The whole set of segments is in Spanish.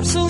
Por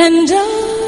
And I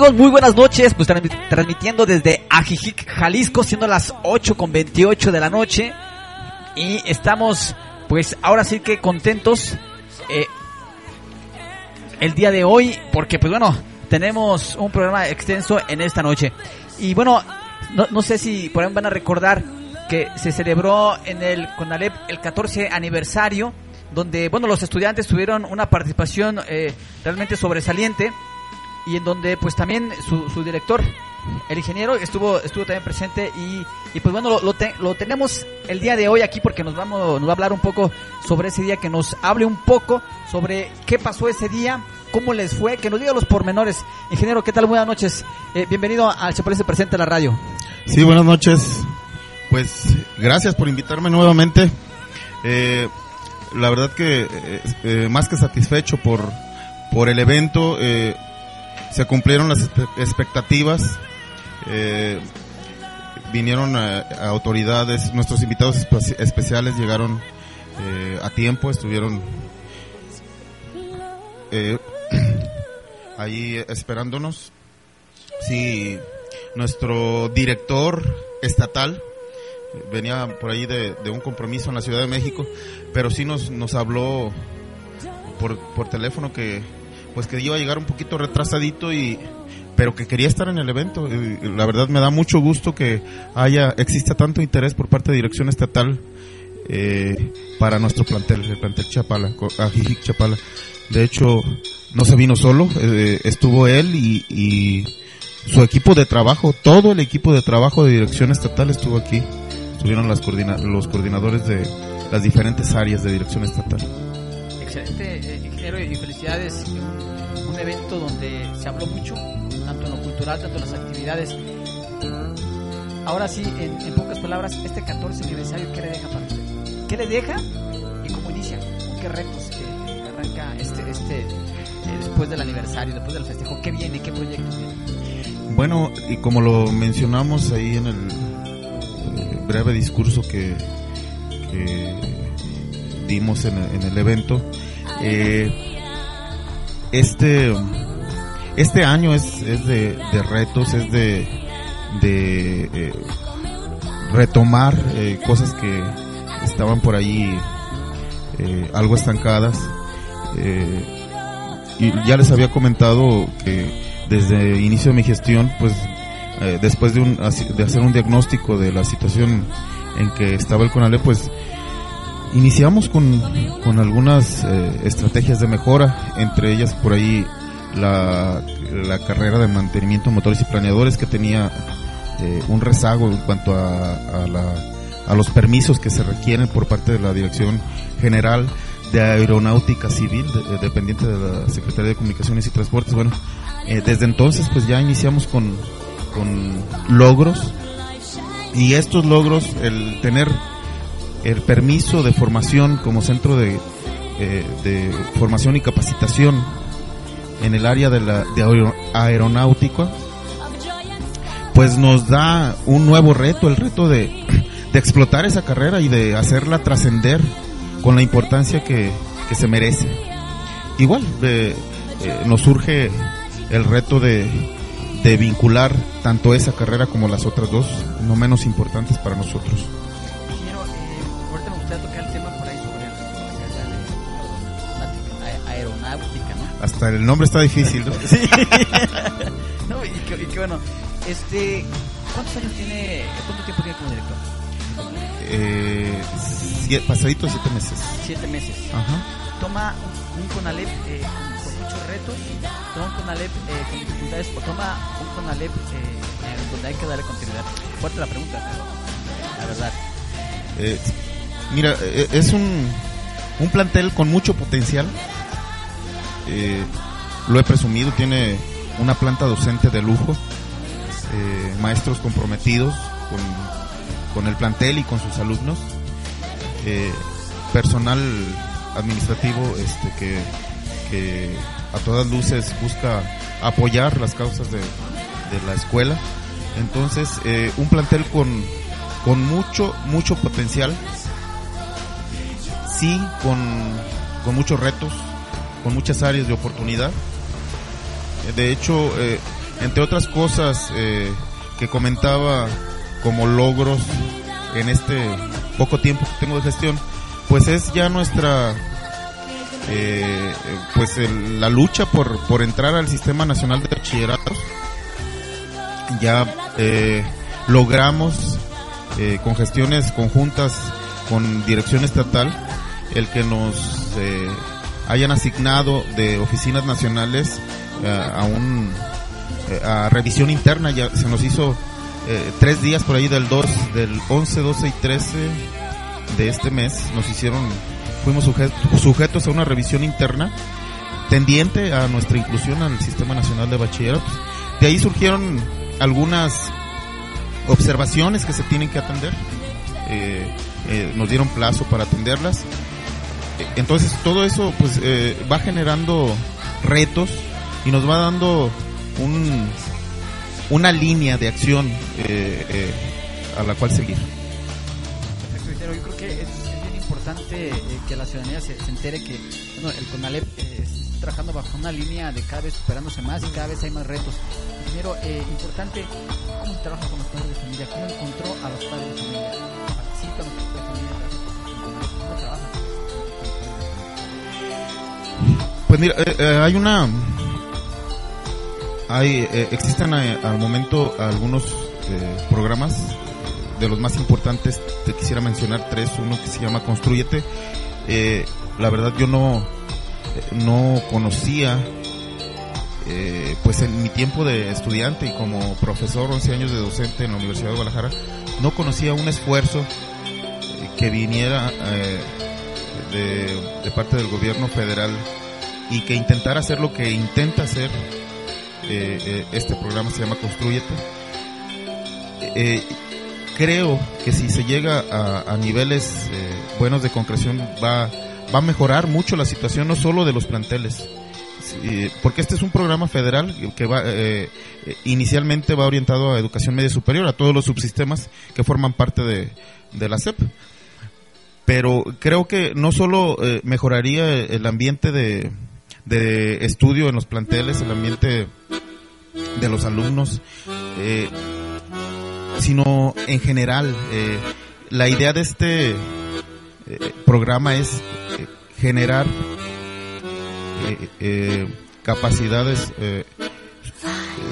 Muy buenas noches, pues transmi- transmitiendo desde Ajijic, Jalisco, siendo las 8 con 28 de la noche. Y estamos, pues ahora sí que contentos eh, el día de hoy, porque pues bueno, tenemos un programa extenso en esta noche. Y bueno, no, no sé si por ahí van a recordar que se celebró en el CONALEP el 14 aniversario, donde bueno, los estudiantes tuvieron una participación eh, realmente sobresaliente y en donde pues también su, su director, el ingeniero, estuvo estuvo también presente y, y pues bueno, lo, lo, lo tenemos el día de hoy aquí porque nos, vamos, nos va a hablar un poco sobre ese día, que nos hable un poco sobre qué pasó ese día, cómo les fue, que nos diga los pormenores. Ingeniero, ¿qué tal? Buenas noches. Eh, bienvenido al Se Parece Presente a la radio. Sí, buenas noches. Pues gracias por invitarme nuevamente. Eh, la verdad que eh, eh, más que satisfecho por, por el evento, eh, se cumplieron las expectativas. Eh, vinieron eh, autoridades, nuestros invitados espe- especiales llegaron eh, a tiempo, estuvieron eh, ahí esperándonos. Sí, nuestro director estatal venía por ahí de, de un compromiso en la Ciudad de México, pero sí nos, nos habló por, por teléfono que pues que iba a llegar un poquito retrasadito y pero que quería estar en el evento. La verdad me da mucho gusto que haya exista tanto interés por parte de dirección estatal eh, para nuestro plantel, el plantel Chapala, Ajijic Chapala. De hecho, no se vino solo, eh, estuvo él y, su equipo de trabajo, todo el equipo de trabajo de dirección estatal estuvo aquí. Estuvieron las los coordinadores de las diferentes áreas de dirección estatal. Excelente, y felicidades. Un, evento donde se habló mucho, tanto en lo cultural, tanto en las actividades. Ahora sí, en, en pocas palabras, este 14 aniversario, ¿qué le deja para usted? ¿Qué le deja y cómo inicia? ¿Con qué retos eh, arranca este, este eh, después del aniversario, después del festejo? ¿Qué viene? ¿Qué proyectos vienen? Bueno, y como lo mencionamos ahí en el eh, breve discurso que, que dimos en, en el evento, eh, este, este año es, es de, retos, es de, eh, retomar eh, cosas que estaban por ahí algo estancadas. Y ya les había comentado que desde el inicio de mi gestión, pues después de, un, de hacer un diagnóstico de la situación en que estaba el CONALE, pues iniciamos con, con algunas eh, estrategias de mejora, entre ellas por ahí la, la carrera de mantenimiento de motores y planeadores que tenía eh, un rezago en cuanto a, a, la- a los permisos que se requieren por parte de la Dirección General de Aeronáutica Civil, de- de- dependiente de la Secretaría de Comunicaciones y Transportes. Bueno, eh, desde entonces pues ya iniciamos con, con logros y estos logros, el tener el permiso de formación como centro de, eh, de formación y capacitación en el área de la de aero- aeronáutica, pues nos da un nuevo reto, el reto de, explotar esa carrera y de hacerla trascender con la importancia que, se merece. Igual, eh, nos surge el reto de vincular tanto esa carrera como las otras dos, no menos importantes para nosotros. Hasta el nombre está difícil, ¿no? no, y que bueno, este, ¿cuántos años tiene, cuánto tiempo tiene como director? Eh, sie- pasadito siete meses. Siete meses. Ajá. Toma un, un CONALEP eh, con, con muchos retos, toma un CONALEP eh, con dificultades o toma un CONALEP eh, donde hay que darle continuidad. Fuerte la pregunta, pero la verdad. Eh, mira, eh, es un, un plantel con mucho potencial. Eh, lo he presumido, tiene una planta docente de lujo, eh, maestros comprometidos con, con el plantel y con sus alumnos, eh, personal administrativo este, que, a todas luces busca apoyar las causas de, de la escuela. Entonces, un plantel con, con mucho, mucho potencial, sí, con, con muchos retos, con muchas áreas de oportunidad. Eh, De hecho, eh, entre otras cosas eh, que comentaba como logros en este poco tiempo que tengo de gestión, pues es ya nuestra, eh, pues el- la lucha por, por entrar al Sistema Nacional de Bachilleratos. Ya logramos con gestiones conjuntas con dirección estatal el que nos hayan asignado de oficinas nacionales eh, a un eh, a revisión interna. Ya se nos hizo eh, tres días por ahí del 2 del 11 12 y 13 de este mes. Nos hicieron fuimos sujet- sujetos a una revisión interna tendiente a nuestra inclusión al sistema nacional de bachilleratos. De ahí surgieron algunas observaciones que se tienen que atender. Eh, eh, nos dieron plazo para atenderlas. Eh, Entonces todo eso pues eh, va generando retos y nos va dando un, una línea de acción eh, eh, a la cual seguir. Perfecto. Yo creo que es, bien importante que la ciudadanía se, se entere que bueno, el CONALEP está trabajando bajo una línea de cada vez superándose más y cada vez hay más retos. Eh, importante, ¿cómo trabaja con los padres de familia? ¿Cómo encontró a los padres de familia? ¿Participa los padres de familia? ¿Cómo trabaja? Pues mira, eh, eh, hay una... Hay, eh, existen eh, al momento algunos programas, de los más importantes te quisiera mencionar tres, uno que se llama Construyete. La verdad yo no, no conocía, eh, pues en mi tiempo de estudiante y como profesor, 11 años de docente en la Universidad de Guadalajara, no conocía un esfuerzo que viniera de parte del gobierno federal y que intentara hacer lo que intenta hacer eh, eh, este programa se llama Construyete. Eh, creo que si se llega a, niveles buenos de concreción va, va a mejorar mucho la situación no solo de los planteles, porque este es un programa federal que va eh, inicialmente va orientado a educación media superior, a todos los subsistemas que forman parte de, la SEP pero creo que no solo mejoraría el ambiente de, de estudio en los planteles, el ambiente de los alumnos, eh, sino en general. eh, la idea de este eh, programa es generar capacidades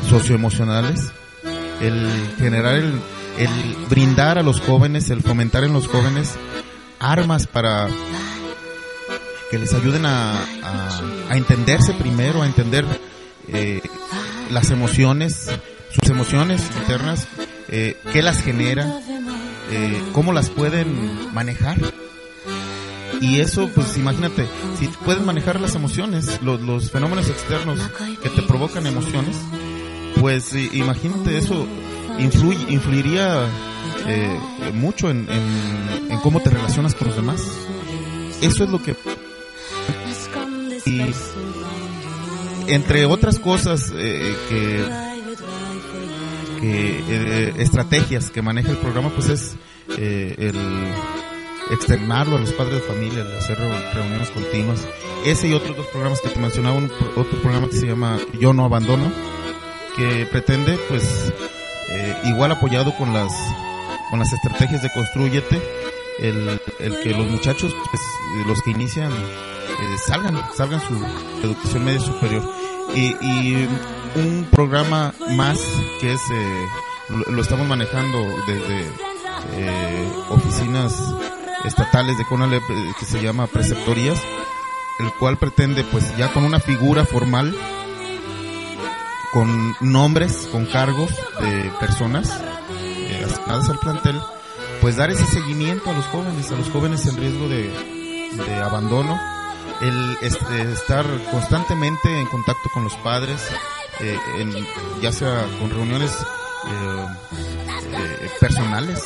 socioemocionales, el generar el, el brindar a los jóvenes, el fomentar en los jóvenes armas para que les ayuden a, a- entenderse primero, a entender eh, las emociones, sus emociones internas, eh, qué las genera, eh, cómo las pueden manejar. Y eso, pues imagínate, si pueden manejar las emociones, los, los fenómenos externos que te provocan emociones, pues imagínate eso influye, influiría eh, mucho en- en cómo te relacionas con los demás. Eso es lo que... Y entre otras cosas eh, que, eh, estrategias que maneja el programa, pues es eh, el externarlo a los padres de familia, el hacer reu- reuniones continuas. Ese y otros dos programas que te mencionaba, un, otro programa que se llama Yo no abandono, que pretende, pues, igual apoyado con las con las estrategias de Construyete, el, el que los muchachos, pues, los que inician, eh, salgan, salgan su educación media superior. Y, y un programa más que es, eh, lo, estamos manejando desde eh, oficinas estatales de CONALEP eh, que se llama Preceptorías, el cual pretende, pues, ya con una figura formal, con nombres, con cargos de personas eh, asignadas al plantel, pues dar ese seguimiento a los jóvenes, a los jóvenes en riesgo de abandono, el este, estar constantemente en contacto con los padres, eh, en- ya sea con reuniones eh, eh, personales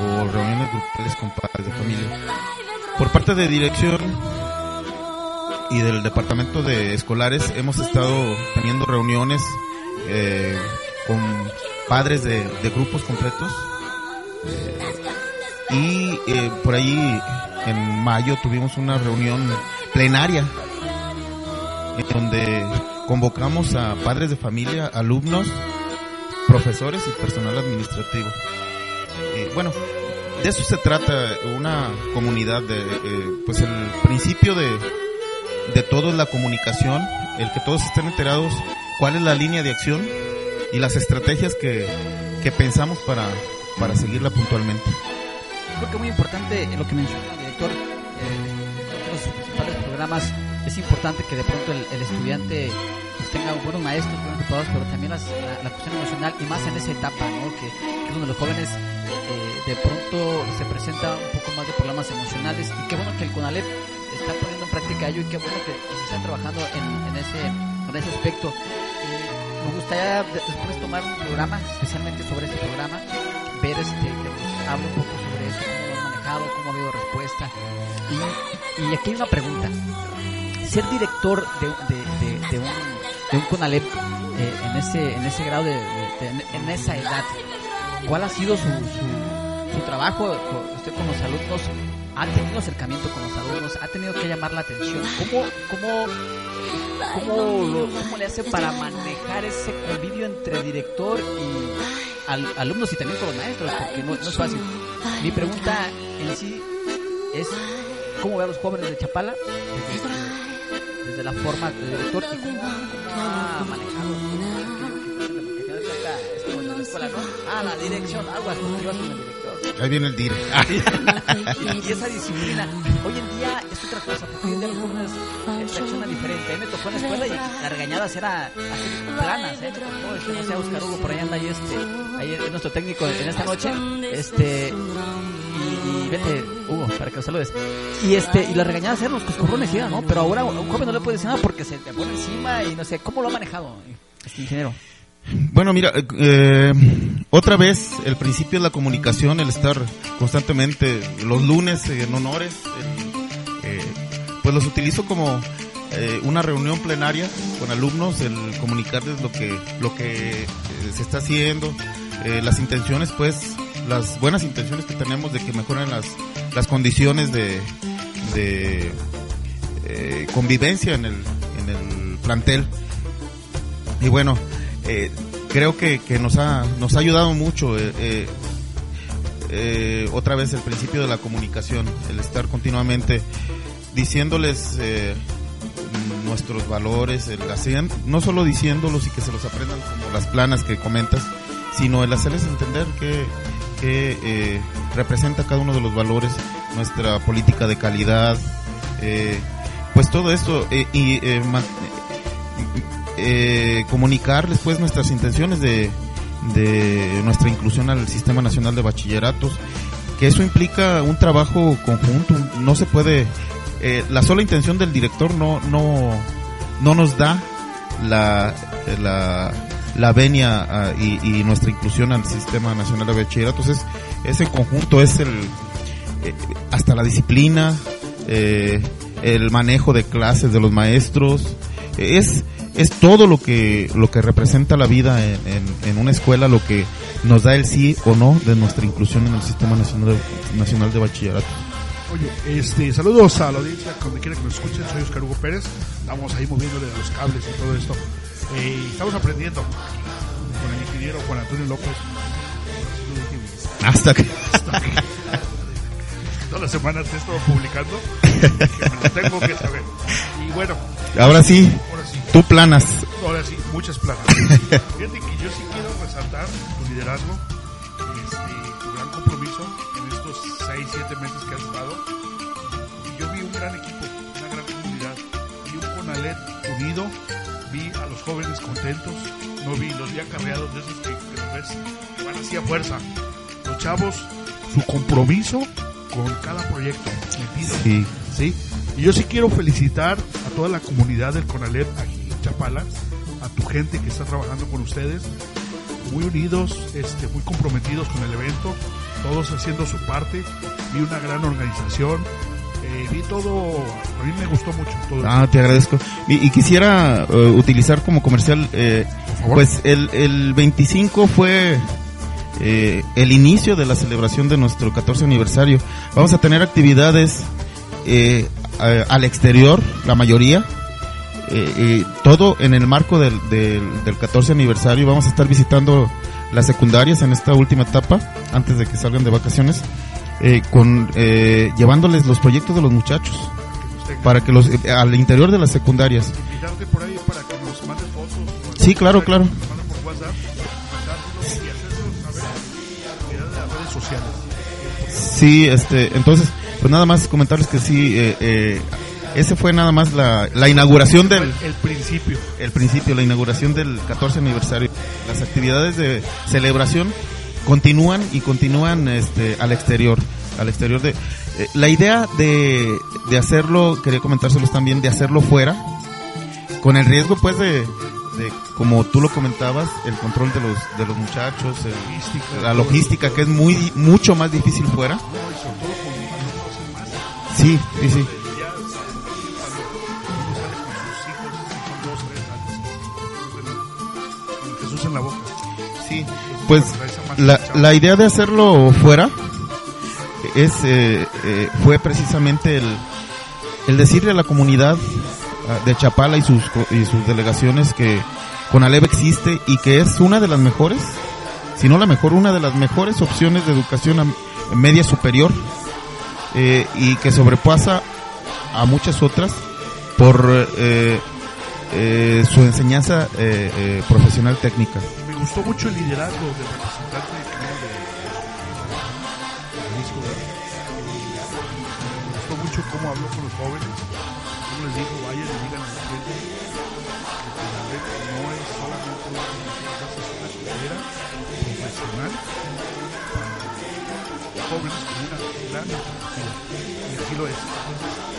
o reuniones grupales con padres de familia. Por parte de dirección y del departamento de escolares hemos estado teniendo reuniones eh, con padres de, grupos completos eh, y eh, por ahí en mayo tuvimos una reunión plenaria en donde convocamos a padres de familia, alumnos, profesores y personal administrativo. Eh, bueno, de eso se trata una comunidad de, eh, pues el principio de, de todo es la comunicación, el que todos estén enterados cuál es la línea de acción y las estrategias que, que pensamos para, para seguirla puntualmente. Creo que muy importante lo que menciona director, eh, los principales programas, es importante que de pronto el, el estudiante pues, tenga buenos maestros, buenos preparados, pero también las- la, la cuestión emocional y más en esa etapa, ¿no? que, que es donde los jóvenes eh, de pronto se presenta un poco más de problemas emocionales y qué bueno que el CONALEP está poniendo en práctica ello y qué bueno que se está trabajando en, en ese, en ese aspecto. Eh, me gustaría de- después tomar un programa especialmente sobre ese programa, ver este, que nos hable un poco cómo ha habido respuesta. Y, y aquí hay una pregunta. Ser director de, de, de, de un, de un CONALEP eh, en, ese, en ese grado, de, en esa edad, ¿cuál ha sido su, su, su trabajo con- usted con los alumnos? ¿Ha tenido acercamiento con los alumnos? ¿Ha tenido que llamar la atención? ¿Cómo, cómo, cómo, lo- cómo le hace para manejar ese convivio entre director y al- alumnos y también con los maestros? Porque no, no es fácil. Mi pregunta en sí es, ¿cómo ve a los jóvenes de Chapala desde, desde la forma de director y cómo, ha manejado? Es como en la escuela, ¿no? Ah, la dirección, aguas, ibas con el director. Ahí viene el dire. y esa disciplina hoy en día es otra cosa porque hoy en día los jóvenes reaccionan diferente a mí me tocó en la escuela y las regañadas era hacer planas ¿eh? me tocó este, no sé Oscar Hugo por ahí anda ahí este ahí es nuestro técnico en esta noche este y, y vete Hugo para que lo saludes. Y este y las regañadas eran los coscorrones ¿sí, no pero ahora a un joven no le puede decir nada porque se te pone encima y no sé cómo lo ha manejado este ingeniero Bueno, mira, eh, otra vez el principio de la comunicación, el estar constantemente los lunes en honores, el, eh, pues los utilizo como eh, una reunión plenaria con alumnos, el comunicarles lo que lo que eh, se está haciendo, eh, las intenciones, pues las buenas intenciones que tenemos de que mejoren las las condiciones de, de eh, convivencia en el en el plantel. Y bueno, eh, creo que, que nos, ha, nos ha ayudado mucho eh, otra vez el principio de la comunicación, el estar continuamente diciéndoles nuestros valores, el hacer, no solo diciéndolos y que se los aprendan como las planas que comentas, sino el hacerles entender que, que eh, representa cada uno de los valores, nuestra política de calidad, eh, pues todo esto eh, y eh, ma- eh, comunicarles pues nuestras intenciones de, de nuestra inclusión al Sistema Nacional de Bachilleratos, que eso implica un trabajo conjunto, no se puede, eh, la sola intención del director no, no, no nos da la, la, la venia ah, y, nuestra inclusión al Sistema Nacional de Bachilleratos, es, es en conjunto, es el, eh, hasta la disciplina, eh, el manejo de clases de los maestros, es, es todo lo que, lo que representa la vida en, en, en una escuela, lo que nos da el sí o no de nuestra inclusión en el Sistema Nacional Nacional de Bachillerato. Oye, este, saludos a la audiencia, donde quiera que nos escuchen, soy Oscar Hugo Pérez, estamos ahí moviéndole los cables y todo esto. Eh, estamos aprendiendo con el ingeniero Juan Antonio López. Hasta que... Todas las semanas te he estado publicando, que me lo tengo que saber. Y bueno, Ahora sí, ahora sí, tú planas. ahora sí, muchas planas. Fíjate que yo sí quiero resaltar tu liderazgo, este, tu gran compromiso en estos 6, 7 meses que has estado. Y yo vi un gran equipo, una gran comunidad, vi un Conalet unido, vi a los jóvenes contentos, no vi, los vi acarreados de esos que, que que van así a fuerza. Los chavos, su compromiso con cada proyecto metido. Sí. ¿sí? Y yo sí quiero felicitar a toda la comunidad del CONALEP aquí en Chapala, a tu gente que está trabajando con ustedes, muy unidos, este, muy comprometidos con el evento, todos haciendo su parte, vi una gran organización, eh, vi todo, a mí me gustó mucho todo. Ah, te agradezco. Y, y quisiera eh, utilizar como comercial, eh, pues el, el 25 fue eh, el inicio de la celebración de nuestro 14 aniversario. Vamos a tener actividades eh, a- al exterior, la mayoría. eh, todo en el marco del, del, del 14 aniversario. Vamos a estar visitando las secundarias en esta última etapa, antes de que salgan de vacaciones, eh, con eh, llevándoles los proyectos de los muchachos para que los eh, al interior de las secundarias. por ahí para que nos fotos. Sí, claro, claro. Sí, este, entonces, pues nada más comentarles que sí, eh, eh, ese fue nada más la, la inauguración del, El, el principio. el principio, la inauguración del 14 aniversario. Las actividades de celebración continúan y continúan este, al exterior, al exterior de, eh, la idea de, de hacerlo, quería comentárselos también, de hacerlo fuera, con el riesgo pues de, como tú lo comentabas, el control de los, de los muchachos, la logística que es muy, mucho más difícil fuera. Sí, sí, sí. Jesús en la boca. Sí, pues la, la idea de hacerlo fuera es eh, eh, fue precisamente el, el decirle a la comunidad ah, de Chapala y sus y sus delegaciones que Conalep existe y que es una de las mejores, si no la mejor, una de las mejores opciones de educación a- media superior eh, y que sobrepasa a muchas otras por eh, eh, su enseñanza eh, eh, profesional técnica. Me gustó mucho el liderazgo del representante de Jalisco. Me gustó mucho cómo habló con los jóvenes, cómo les dijo, vayan y digan a la gente que Conalep no es solamente una escuela profesional jóvenes con una gran. Y así lo es.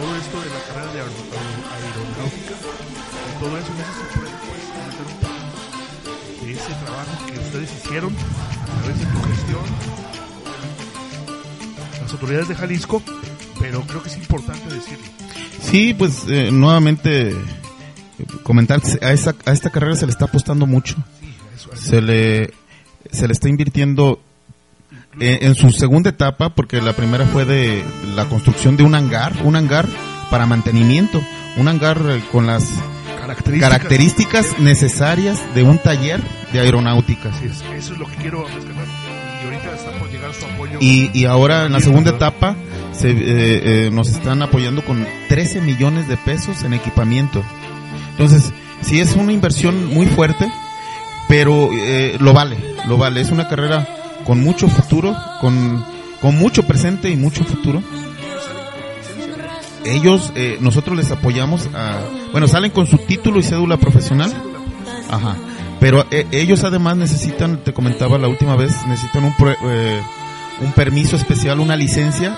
Todo esto de la carrera de aer- aer- aeronáutica y todo eso, no puedes pues, comentar un poco de ese trabajo que ustedes hicieron a través de tu gestión, las autoridades de Jalisco, pero creo que es importante decirlo. Sí, pues eh, nuevamente eh, comentar a esa a esta carrera se le está apostando mucho. Eso, así. Se le se le está invirtiendo eh, en su segunda etapa porque la primera fue de la construcción de un hangar, un hangar para mantenimiento, un hangar eh, con las características. características necesarias de un taller de aeronáutica. Así es, eso es lo que quiero rescatar. Y ahorita está por llegar su apoyo. Y, y ahora en la segunda etapa se, eh, eh, nos están apoyando con 13 millones de pesos en equipamiento. Entonces, sí es una inversión muy fuerte, pero eh, lo vale, lo vale. Es una carrera con mucho futuro, con, con mucho presente y mucho futuro. Ellos, eh, nosotros les apoyamos a, bueno, salen con su título y cédula profesional. Ajá. Pero eh, ellos además necesitan, te comentaba la última vez, necesitan un, eh, un permiso especial, una licencia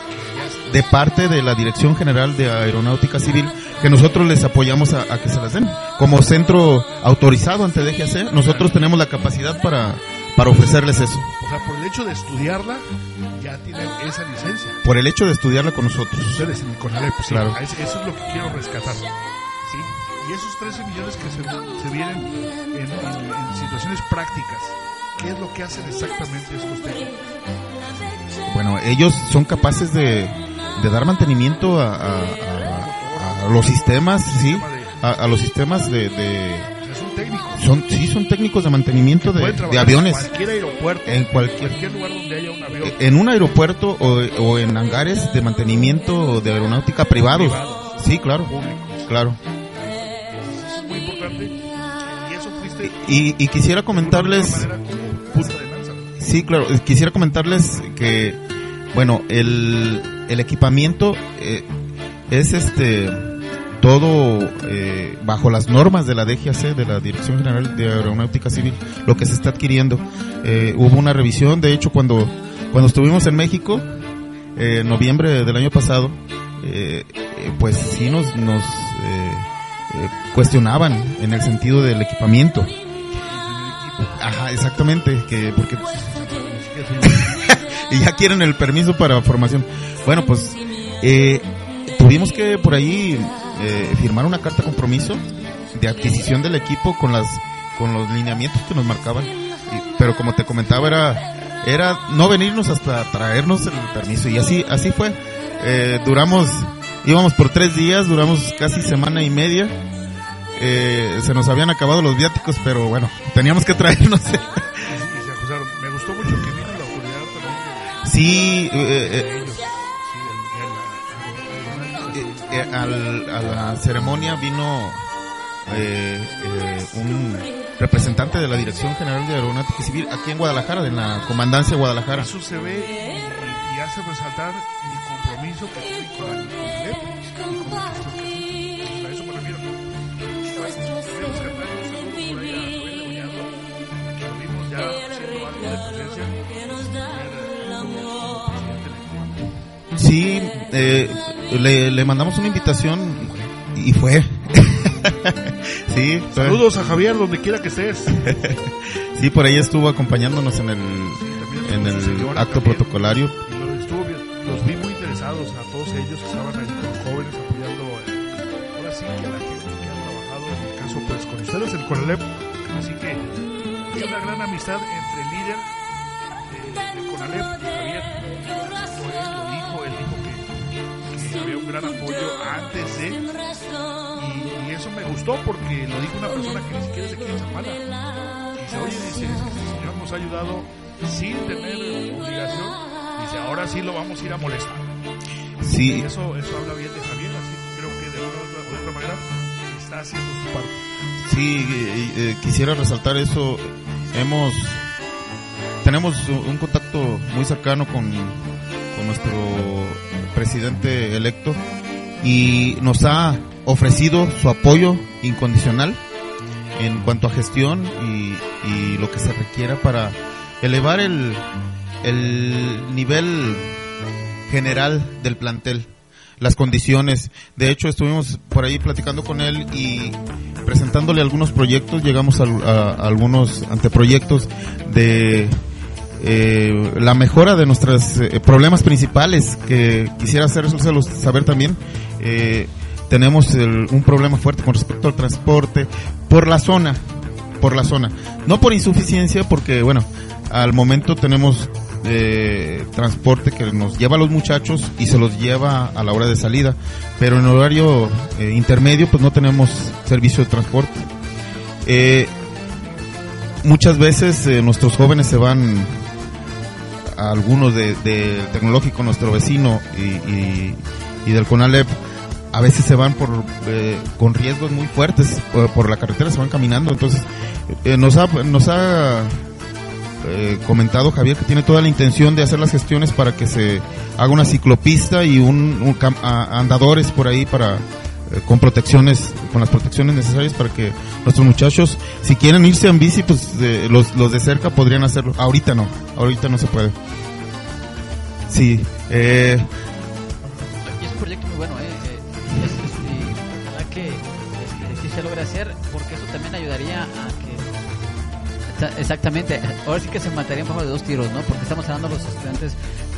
de parte de la Dirección General de Aeronáutica Civil, que nosotros les apoyamos a, a que se las den. Como centro autorizado ante DGAC, nosotros tenemos la capacidad para, para ofrecerles eso, O sea, por el hecho de estudiarla, ya tienen esa licencia. por el hecho de estudiarla con nosotros. Ustedes en el CONALEP, sí, Claro. a ese- eso es lo que quiero rescatar. ¿sí? Y esos 13 millones que se, se vienen en, en- en situaciones prácticas, ¿qué es lo que hacen exactamente estos técnicos? Bueno, ellos son capaces de, de dar mantenimiento a, a- a- a los sistemas, sí, a, los sistemas de, de- O sea, son técnicos. Son, sí, son técnicos de mantenimiento de, de aviones. En cualquier aeropuerto, En cualquier- cualquier lugar donde haya un avión. En un aeropuerto o, o en hangares de mantenimiento de aeronáutica privados. Privados. Sí, claro, públicos. claro. Es muy importante. Y eso fuiste Y, y quisiera comentarles, sí, claro, eh, quisiera comentarles que, bueno, el, el equipamiento eh, es este todo eh, bajo las normas de la DGAC, de la Dirección General de Aeronáutica Civil, lo que se está adquiriendo. Eh, hubo una revisión, de hecho, cuando, cuando estuvimos en México, eh, en noviembre del año pasado, eh, eh, pues sí nos, nos cuestionaban en el sentido del equipamiento. Ajá, exactamente, que porque y ya quieren el permiso para formación. Bueno, pues eh, tuvimos que por ahí eh, firmar una carta compromiso de adquisición del equipo con las con los lineamientos que nos marcaban. Y- pero como te comentaba era era no venirnos hasta traernos el permiso y así así fue. Eh, duramos íbamos por tres días, duramos casi semana y media. Eh, se nos habían acabado los viáticos, pero bueno, teníamos que traernos. Y se acusaron. Me gustó mucho que vino la autoridad también. sí, eh, eh, al- a la ceremonia vino eh, eh, un representante de la Dirección General de Aeronáutica Civil aquí en Guadalajara, en la Comandancia de Guadalajara. Eso se ve y, y hace resaltar el compromiso que tiene con la. Sí, eh, le, le mandamos una invitación y fue. sí. Saludos a Javier, donde quiera que estés. sí, por ahí estuvo acompañándonos en el, también en el acto también. protocolario. Y estuvo los vi muy interesados a todos ellos que estaban ahí con jóvenes apoyando, eh, ahora sí que a la gente que ha trabajado, en el caso pues con ustedes, el Conalep. Así que hay una gran amistad entre líder gran apoyo antes de y, y eso me gustó porque lo dijo una persona que ni siquiera es de aquí de Chapala. Dice, oye, dice, es que este señor nos ha ayudado sin tener obligación. Dice, ahora sí lo vamos a ir a molestar. Y Sí, eso, eso habla bien de Javier, así que creo que de una u otra manera está haciendo su parte. sí, eh, eh, quisiera resaltar eso. Hemos, tenemos un contacto muy cercano con, con nuestro presidente electo y nos ha ofrecido su apoyo incondicional en cuanto a gestión y, lo que se requiera para elevar el, el nivel general del plantel, las condiciones. De hecho, estuvimos por ahí platicando con él y presentándole algunos proyectos, llegamos a, a- a algunos anteproyectos de eh, la mejora de nuestros eh, problemas principales que quisiera hacérselos saber también. Eh, tenemos el- un problema fuerte con respecto al transporte por la zona, por la zona. No por insuficiencia, porque bueno, al momento tenemos eh, transporte que nos lleva a los muchachos y se los lleva a la hora de salida, pero en horario eh, intermedio pues no tenemos servicio de transporte. Eh, muchas veces eh, nuestros jóvenes se van a algunos de, de tecnológico nuestro vecino y, y- del Conalep a veces se van por eh, con riesgos muy fuertes por, por la carretera se van caminando. Entonces eh, nos ha nos ha eh, comentado Javier que tiene toda la intención de hacer las gestiones para que se haga una ciclopista y un, un a- andadores por ahí para eh, con protecciones con las protecciones necesarias para que nuestros muchachos si quieren irse en bici pues eh, los, los de cerca podrían hacerlo ahorita no ahorita no se puede sí eh, es un proyecto muy bueno, ¿eh? Eh, es- que este, sí se logre hacer, porque eso también ayudaría a que. Exa- Exactamente, ahora sí que se matarían bajo de dos tiros, ¿no? Porque estamos hablando a los estudiantes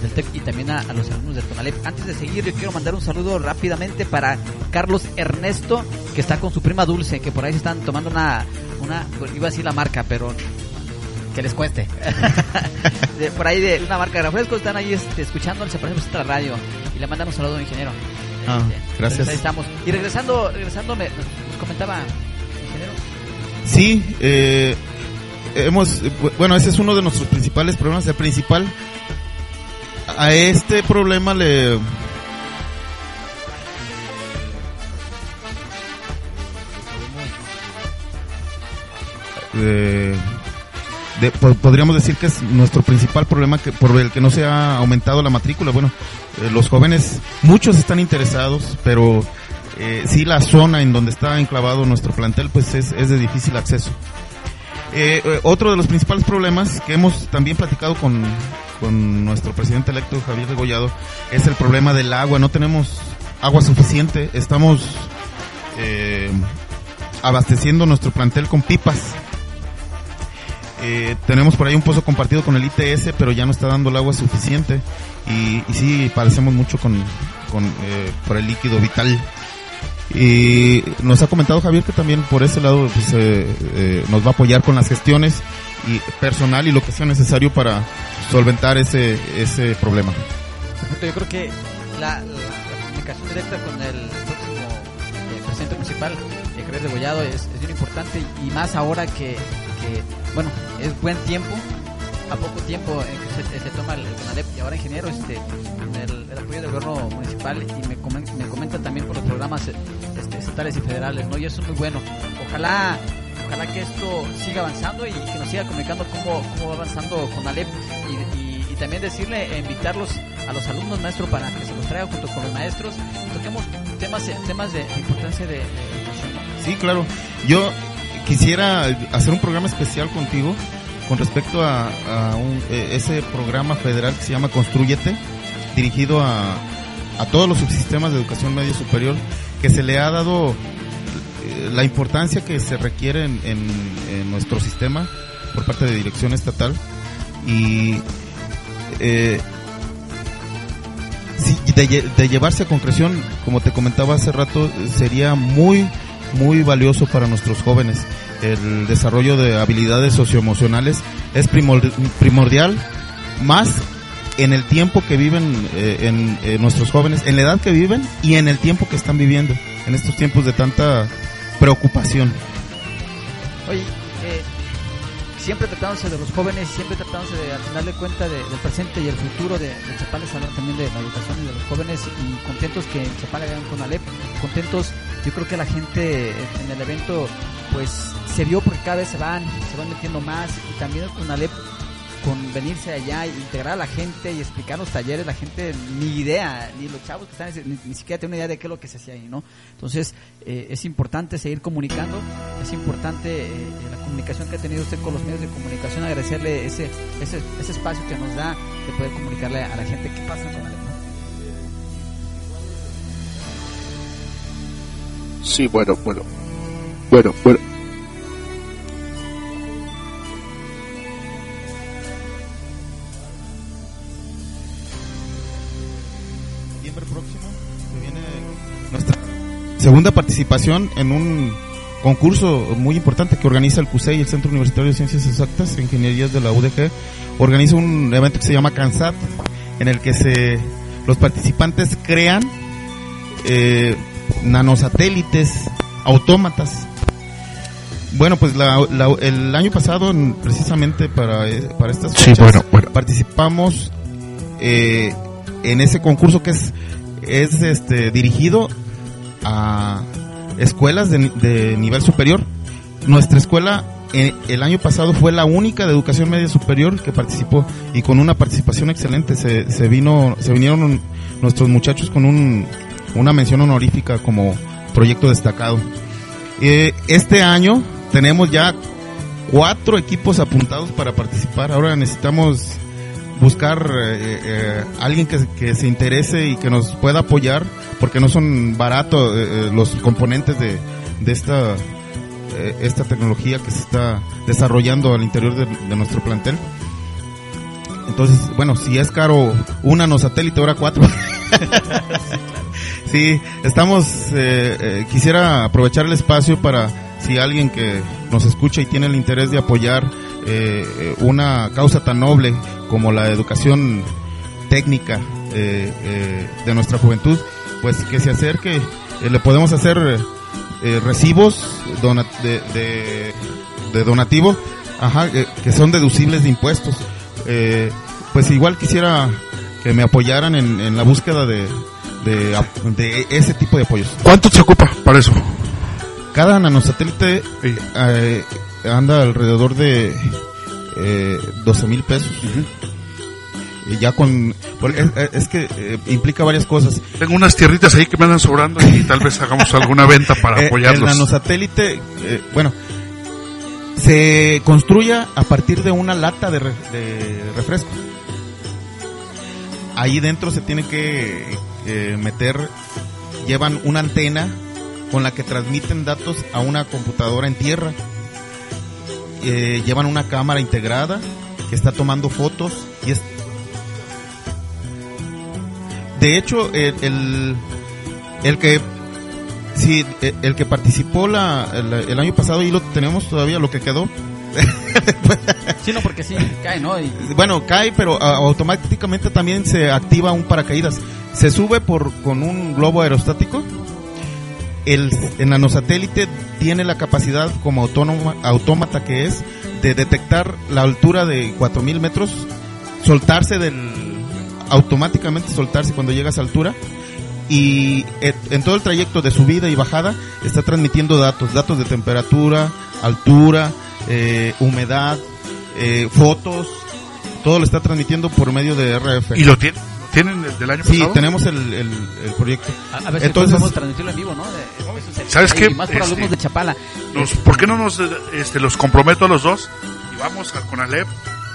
del TEC y también a, a los alumnos del CONALEP. Antes de seguir, yo quiero mandar un saludo rápidamente para Carlos Ernesto, que está con su prima Dulce, que por ahí se están tomando una, una iba a decir la marca, pero que les cueste. De- por ahí de una marca de refrescos están ahí este, escuchando, se parece a la radio y le mandan un saludo, ingeniero. Ah, Este, gracias. pues ahí estamos. Y regresando, regresando, me, nos comentaba, ingeniero. Sí, eh, hemos, eh, bu- bueno, ese es uno de nuestros principales problemas. El principal, a este problema le... Podríamos decir que es nuestro principal problema que por el que no se ha aumentado la matrícula. Bueno, eh, los jóvenes, muchos están interesados, pero eh, sí la zona en donde está enclavado nuestro plantel pues es, es de difícil acceso. Eh, eh, otro de los principales problemas que hemos también platicado con, con nuestro presidente electo Javier Regollado es el problema del agua. No tenemos agua suficiente. Estamos eh, abasteciendo nuestro plantel con pipas. Eh, tenemos por ahí un pozo compartido con el ITS, pero ya no está dando el agua suficiente. Y, sí, padecemos mucho con, con, eh, por el líquido vital. Y nos ha comentado Javier que también por ese lado pues, nos va a apoyar con las gestiones y personal y lo que sea necesario para solventar ese, ese problema. Yo creo que la, la- la comunicación directa con el próximo eh, presidente municipal, eh, Javier Regollado, es, es bien importante y más ahora que, que, bueno, es buen tiempo, a poco tiempo en que se, se toma el, el CONALEP y ahora ingeniero, este, el, el apoyo del gobierno municipal y me, comen- me comenta también por los programas este, estatales y federales, ¿no? Y eso es muy bueno. Ojalá ojalá que esto siga avanzando y que nos siga comunicando cómo, cómo va avanzando con Alep y, y- y también decirle e invitarlos a los alumnos maestros para que se los traiga junto con los maestros y toquemos temas temas de importancia de, de educación. Sí, claro. Yo quisiera hacer un programa especial contigo con respecto a, a un- eh, ese programa federal que se llama Construyete, dirigido a, a todos los subsistemas de educación media superior, que se le ha dado la importancia que se requiere en, en- nuestro sistema por parte de dirección estatal y eh, de, de llevarse a concreción, como te comentaba hace rato, sería muy, muy valioso para nuestros jóvenes. El desarrollo de habilidades socioemocionales es primor- primordial, más en el tiempo que viven eh, en, eh, nuestros jóvenes, en la edad que viven y en el tiempo que están viviendo, en estos tiempos de tanta preocupación. Oye, eh, siempre tratándose de los jóvenes, siempre tratándose de al final de cuenta de- del presente y el futuro de, de Chapala, es hablar también de la educación y de los jóvenes y contentos que en Chapala hagan con Alep, contentos, yo creo que la gente en el evento pues se vio porque cada vez se van, se van metiendo más y también con Alep con venirse allá integrar a la gente y explicar los talleres, la gente ni idea, ni los chavos que están, ni, ni siquiera tienen una idea de qué es lo que se hacía ahí, ¿no? Entonces, eh, es importante seguir comunicando, es importante eh, la comunicación que ha tenido usted con los medios de comunicación, agradecerle ese, ese, ese espacio que nos da de poder comunicarle a la gente qué pasa con ¿no? Sí, bueno, bueno. Bueno, bueno. Segunda participación en un concurso muy importante que organiza el CUSEI, el Centro Universitario de Ciencias Exactas e Ingenierías de la UDG. Organiza un evento que se llama CANSAT, en el que se los participantes crean eh, nanosatélites, autómatas. Bueno, pues la- la- el año pasado, en- precisamente para, eh, para estas Sí, fechas, bueno, bueno. participamos eh, en ese concurso que es, es este, dirigido a escuelas de, de nivel superior. Nuestra escuela eh, el año pasado fue la única de educación media superior que participó y con una participación excelente. Se, se vino, se vinieron nuestros muchachos con un, una mención honorífica como proyecto destacado. Eh, este año tenemos ya cuatro equipos apuntados para participar. Ahora necesitamos buscar eh, eh, alguien que, que se interese y que nos pueda apoyar, porque no son baratos eh, eh, los componentes de, de esta, eh, esta tecnología que se está desarrollando al interior de, de nuestro plantel. Entonces, bueno, si es caro un nanosatélite, ahora cuatro. sí, estamos, eh, eh, quisiera aprovechar el espacio para si alguien que nos escucha y tiene el interés de apoyar eh, una causa tan noble como la educación técnica eh, eh, de nuestra juventud, pues que se acerque, le podemos hacer recibos dona- de, de, de donativo, ajá, que son deducibles de impuestos. Pues igual quisiera que me apoyaran en, en la búsqueda de, de, ese tipo de apoyos. ¿Cuánto se ocupa para eso? Cada nanosatélite eh, anda alrededor de eh, 12 mil pesos. Y ya con... Es, que eh, implica varias cosas. Tengo unas tierritas ahí que me andan sobrando y tal vez hagamos alguna venta para Eh, el apoyarlos. nanosatélite, eh, bueno, se construye a partir de una lata de, re- de refresco. Ahí dentro se tiene que eh, meter, llevan una antena con la que transmiten datos a una computadora en tierra. Eh, llevan una cámara integrada que está tomando fotos y es de hecho el, el, el que Sí, eh, el que participó la, el, el año pasado y lo tenemos todavía, lo que quedó. Sí, no, porque sí, cae, ¿no? Y, Bueno, cae, pero ah, automáticamente también se activa un paracaídas. Se sube por con un globo aerostático. El, nanosatélite tiene la capacidad, como autónoma, autómata que es, de detectar la altura de 4000 metros, soltarse del. automáticamente soltarse cuando llega a esa altura y en, en todo el trayecto de subida y bajada está transmitiendo datos, datos de temperatura, altura, eh, humedad, eh, fotos, todo lo está transmitiendo por medio de RF. ¿Y lo tienen? ¿Lo tienen el año Sí, pasado? tenemos el, el, el proyecto. a, a ver si Entonces- podemos transmitirlo en vivo, ¿no? De- ¿Sabes y qué? más por Este- alumnos de Chapala. Nos- ¿Por qué no nos este, los comprometo a los dos y vamos a Conalep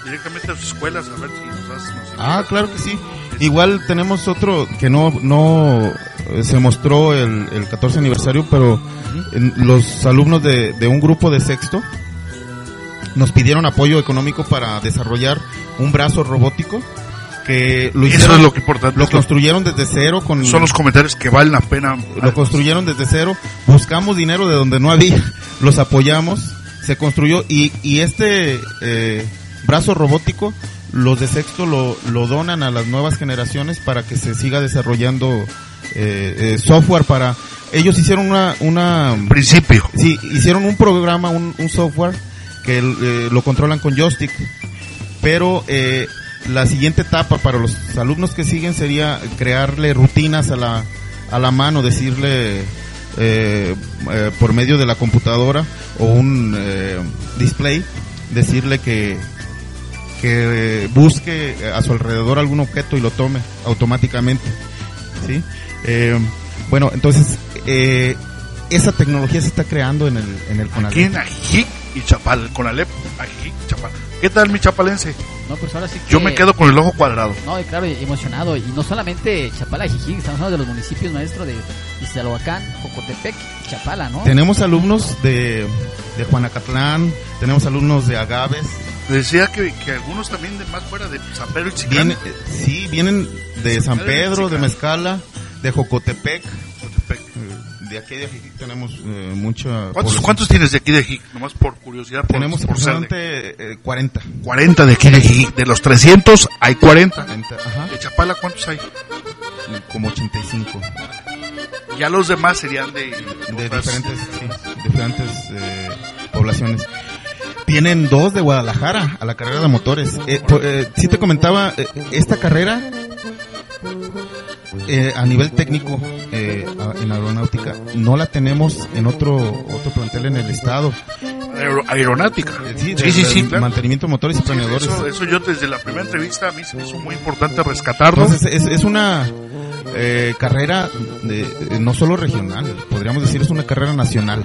directamente a sus escuelas a ver si nos das nos Ah, claro que sí. Igual tenemos otro que no no eh, se mostró el, el 14 aniversario, pero en- los alumnos de, de un grupo de sexto nos pidieron apoyo económico para desarrollar un brazo robótico lo Eso es lo que importante. lo construyeron desde cero con son los comentarios que valen la pena. lo construyeron desde cero, buscamos dinero de donde no había, los apoyamos, se construyó y, y este eh, brazo robótico, los de sexto lo, lo donan a las nuevas generaciones para que se siga desarrollando eh, eh, software para... Ellos hicieron una, una principio. Sí, hicieron un programa, un, un software que lo controlan con joystick, pero eh, la siguiente etapa para los alumnos que siguen sería crearle rutinas a la, a la mano, decirle eh, eh, por medio de la computadora o un eh, display, decirle que, que busque a su alrededor algún objeto y lo tome automáticamente. ¿sí? Eh, bueno, entonces eh, esa tecnología se está creando en el, en el Aquí Conalep. en Ajijic y Chapal, con Alep, Ajijic y Chapal. ¿Qué tal mi chapalense? No, pues ahora sí que... Yo me quedo con el ojo cuadrado. No, y claro, emocionado. Y no solamente Chapala y Jijic, estamos hablando de los municipios maestros de Iztaloacán, Jocotepec y Chapala, ¿no? Tenemos alumnos de, de Juanacatlán, tenemos alumnos de Agaves, Decía que, que algunos también de más fuera de San Pedro y Chicán. vienen, eh, sí, vienen de San Pedro, de Mezcala, de Jocotepec, de aquí de Ajijic tenemos eh, mucha ¿Cuántos. ¿Cuántos tienes de aquí de Jijic? Nomás por curiosidad. Por, Tenemos por aproximadamente eh, 40. 40 de aquí de Jijic. De los 300 hay 40. 40, ajá, ¿De Chapala cuántos hay? como 85. Ya los demás serían de, de otras- diferentes, sí, diferentes eh, poblaciones. Tienen dos de Guadalajara a la carrera de motores. Eh, eh, sí te comentaba, eh, esta carrera eh, a nivel técnico eh, en aeronáutica no la tenemos en otro otro plantel en el estado. Aero- aeronáutica. Eh, sí, sí, sí, del sí, claro. mantenimiento de motores y planeadores. Eso, eso yo desde la primera entrevista a mí se me hizo muy importante rescatarlo. Entonces es, es una eh, carrera de, eh, no solo regional, podríamos decir es una carrera nacional.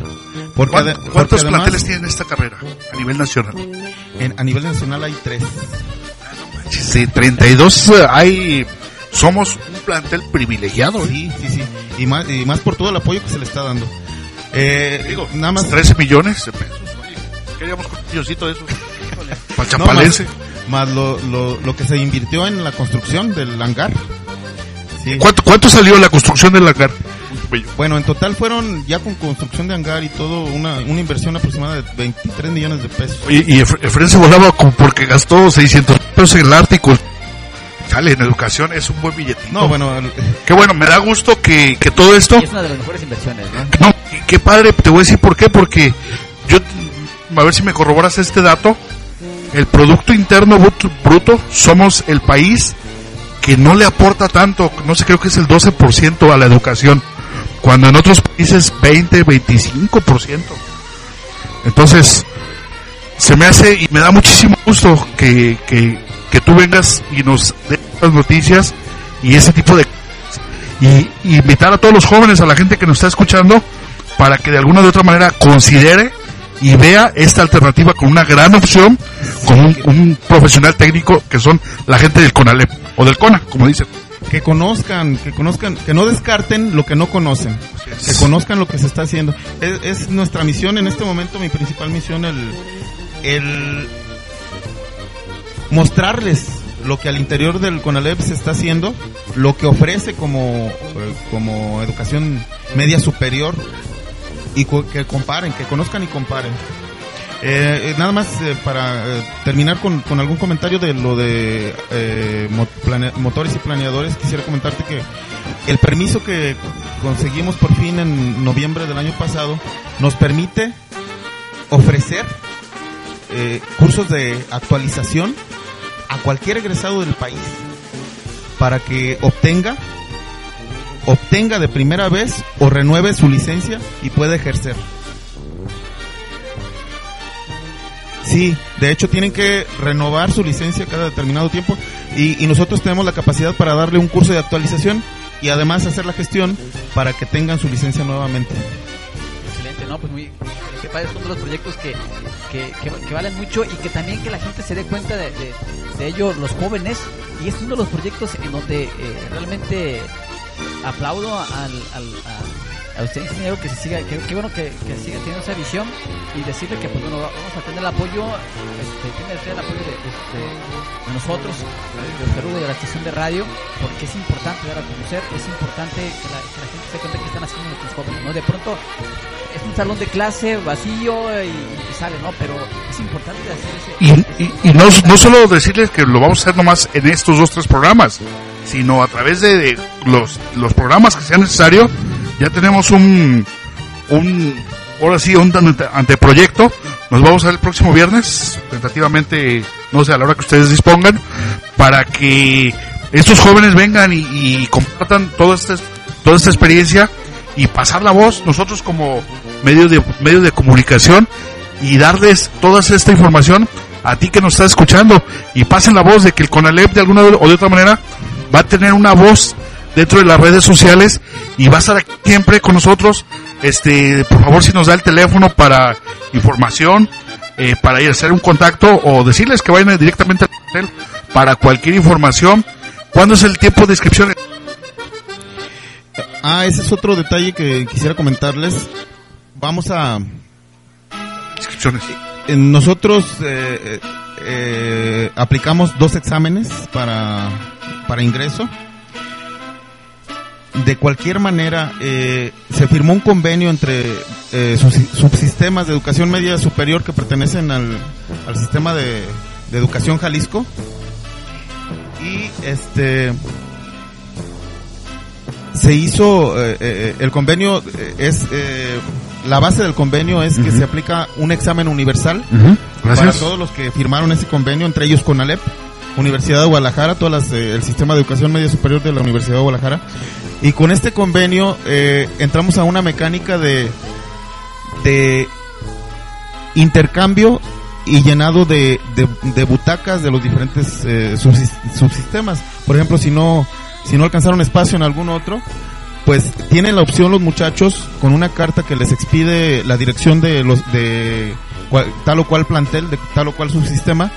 Porque, ¿Cuán- ade- porque ¿Cuántos además, planteles tienen esta carrera a nivel nacional? en- a nivel nacional hay tres. Sí, 32 eh, hay... Somos un plantel privilegiado. ¿eh? Sí, sí, sí. Y más, y más por todo el apoyo que se le está dando. Eh, Digo, nada más. 13 millones de pesos. Oye, queríamos con Diosito eso. Para no, Chapalense. más, más lo, lo, lo que se invirtió en la construcción del hangar. Sí. ¿Cuánto, ¿Cuánto salió la construcción del hangar? Bueno, en total fueron ya con construcción de hangar y todo una, una inversión aproximada de 23 millones de pesos. Y Efre- Efren se volaba como porque gastó 600 pesos en el Ártico. Chale, en educación es un buen billetito. No, bueno, Qué bueno, me da gusto que, que todo esto... Y es una de las mejores inversiones, ¿no? No, qué- qué padre, te voy a decir por qué, porque yo, a ver si me corroboras este dato, el Producto Interno Bruto, bruto somos el país que no le aporta tanto, no sé, creo que es el 12% a la educación, cuando en otros países 20, 25%. Entonces, se me hace y me da muchísimo gusto que, que, que tú vengas y nos des las noticias y ese tipo de y, y invitar a todos los jóvenes, a la gente que nos está escuchando, para que de alguna u otra manera considere y vea esta alternativa con una gran opción, con un, un profesional técnico que son la gente del CONALEP o del CONA, como dicen. que conozcan, que conozcan, que no descarten lo que no conocen, que conozcan lo que se está haciendo. Es, es nuestra misión en este momento, mi principal misión, el, el mostrarles lo que al interior del CONALEP se está haciendo, lo que ofrece como, eh, como educación media superior y que comparen, que conozcan y comparen. Eh, eh, nada más eh, para eh, terminar con, con algún comentario de lo de mo- plane- motores y planeadores, quisiera comentarte que el permiso que conseguimos por fin en noviembre del año pasado nos permite ofrecer cursos de actualización a cualquier egresado del país para que obtenga obtenga de primera vez o renueve su licencia y pueda ejercer. Sí, de hecho tienen que renovar su licencia cada determinado tiempo y, nosotros tenemos la capacidad para darle un curso de actualización y además hacer la gestión para que tengan su licencia nuevamente. Excelente, ¿no? Pues muy, qué padre, son de los proyectos que, que, que- que valen mucho y que también que la gente se dé cuenta de, de ello, los jóvenes, y es uno de los proyectos en donde eh, realmente aplaudo al, al- a usted ingeniero que se siga, que, bueno que, que siga teniendo esa visión y decirle que pues bueno vamos a tener el apoyo, este, tiene el apoyo de, este, de nosotros, de Perú de la estación de radio, porque es importante dar a conocer, es importante que la, que la gente se cuenta que están haciendo nuestros jóvenes, ¿no? De pronto es un salón de clase vacío y, y sale, ¿no? Pero es importante hacer ese... Y, y, y no, no solo decirles que lo vamos a hacer nomás en estos dos, tres programas, sino a través de, de los, los programas que sea necesario. Ya tenemos un, un ahora sí, un ante- anteproyecto. Nos vamos a ver el próximo viernes, tentativamente, no sé, a la hora que ustedes dispongan, para que estos jóvenes vengan y, y compartan toda esta, toda esta experiencia y pasar la voz, nosotros como medio de, medio de comunicación, y darles toda esta información a ti que nos estás escuchando y pasen la voz de que el CONALEP de alguna o de otra manera va a tener una voz dentro de las redes sociales y va a estar siempre con nosotros. Este, por favor, si nos da el teléfono para información, eh, para ir a hacer un contacto o decirles que vayan directamente al para cualquier información. ¿Cuándo es el tiempo de inscripción? Ah, ese es otro detalle que quisiera comentarles. Vamos a... Inscripciones. eh, Nosotros eh, eh, aplicamos dos exámenes para, para ingreso. De cualquier manera, eh, se firmó un convenio entre eh, subsistemas de educación media superior que pertenecen al, al sistema de, de educación Jalisco. Y este se hizo eh, eh, el convenio eh, es eh, la base del convenio es que se aplica un examen universal para todos los que firmaron ese convenio, entre ellos CONALEP, Universidad de Guadalajara, todas las, eh, el sistema de educación media superior de la Universidad de Guadalajara. Y con este convenio eh, entramos a una mecánica de, de intercambio y llenado de, de, de butacas de los diferentes eh, subsis- subsistemas. Por ejemplo, si no, si no alcanzaron espacio en algún otro, pues tienen la opción los muchachos con una carta que les expide la dirección de los de cual- tal o cual plantel, de tal o cual subsistema,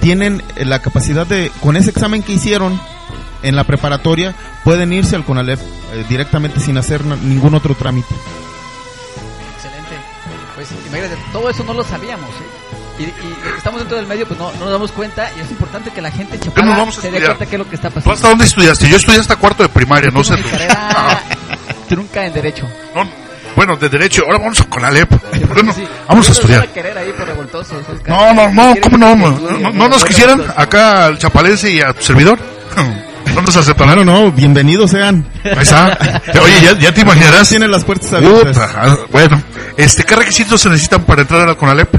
tienen la capacidad de con ese examen que hicieron en la preparatoria pueden irse al CONALEP eh, directamente sin hacer ningún otro trámite. Excelente. Pues imagínate, todo eso no lo sabíamos, ¿eh? Y, estamos dentro del medio, pues no, no nos damos cuenta y es importante que la gente ¿Qué nos chapala vamos a se dé cuenta qué es lo que está ¿Tú pasando. hasta dónde estudiaste? Yo estudié hasta cuarto de primaria, no sé. Mi carrera trunca en Derecho. No, bueno, de derecho. Ahora vamos con la LEP. Bueno, Sí. vamos a estudiar. van a querer ahí por revoltosos, Oscar. No, no, no, ¿cómo no? No, no, no nos quisieran pues, acá al chapalense y a tu servidor. No nos aceptan. Claro, no, bienvenidos sean. Ahí está. Oye, ya, ya te imaginarás. Tienen las puertas abiertas. Ah, bueno, este, ¿qué requisitos se necesitan para entrar a la CONALEP?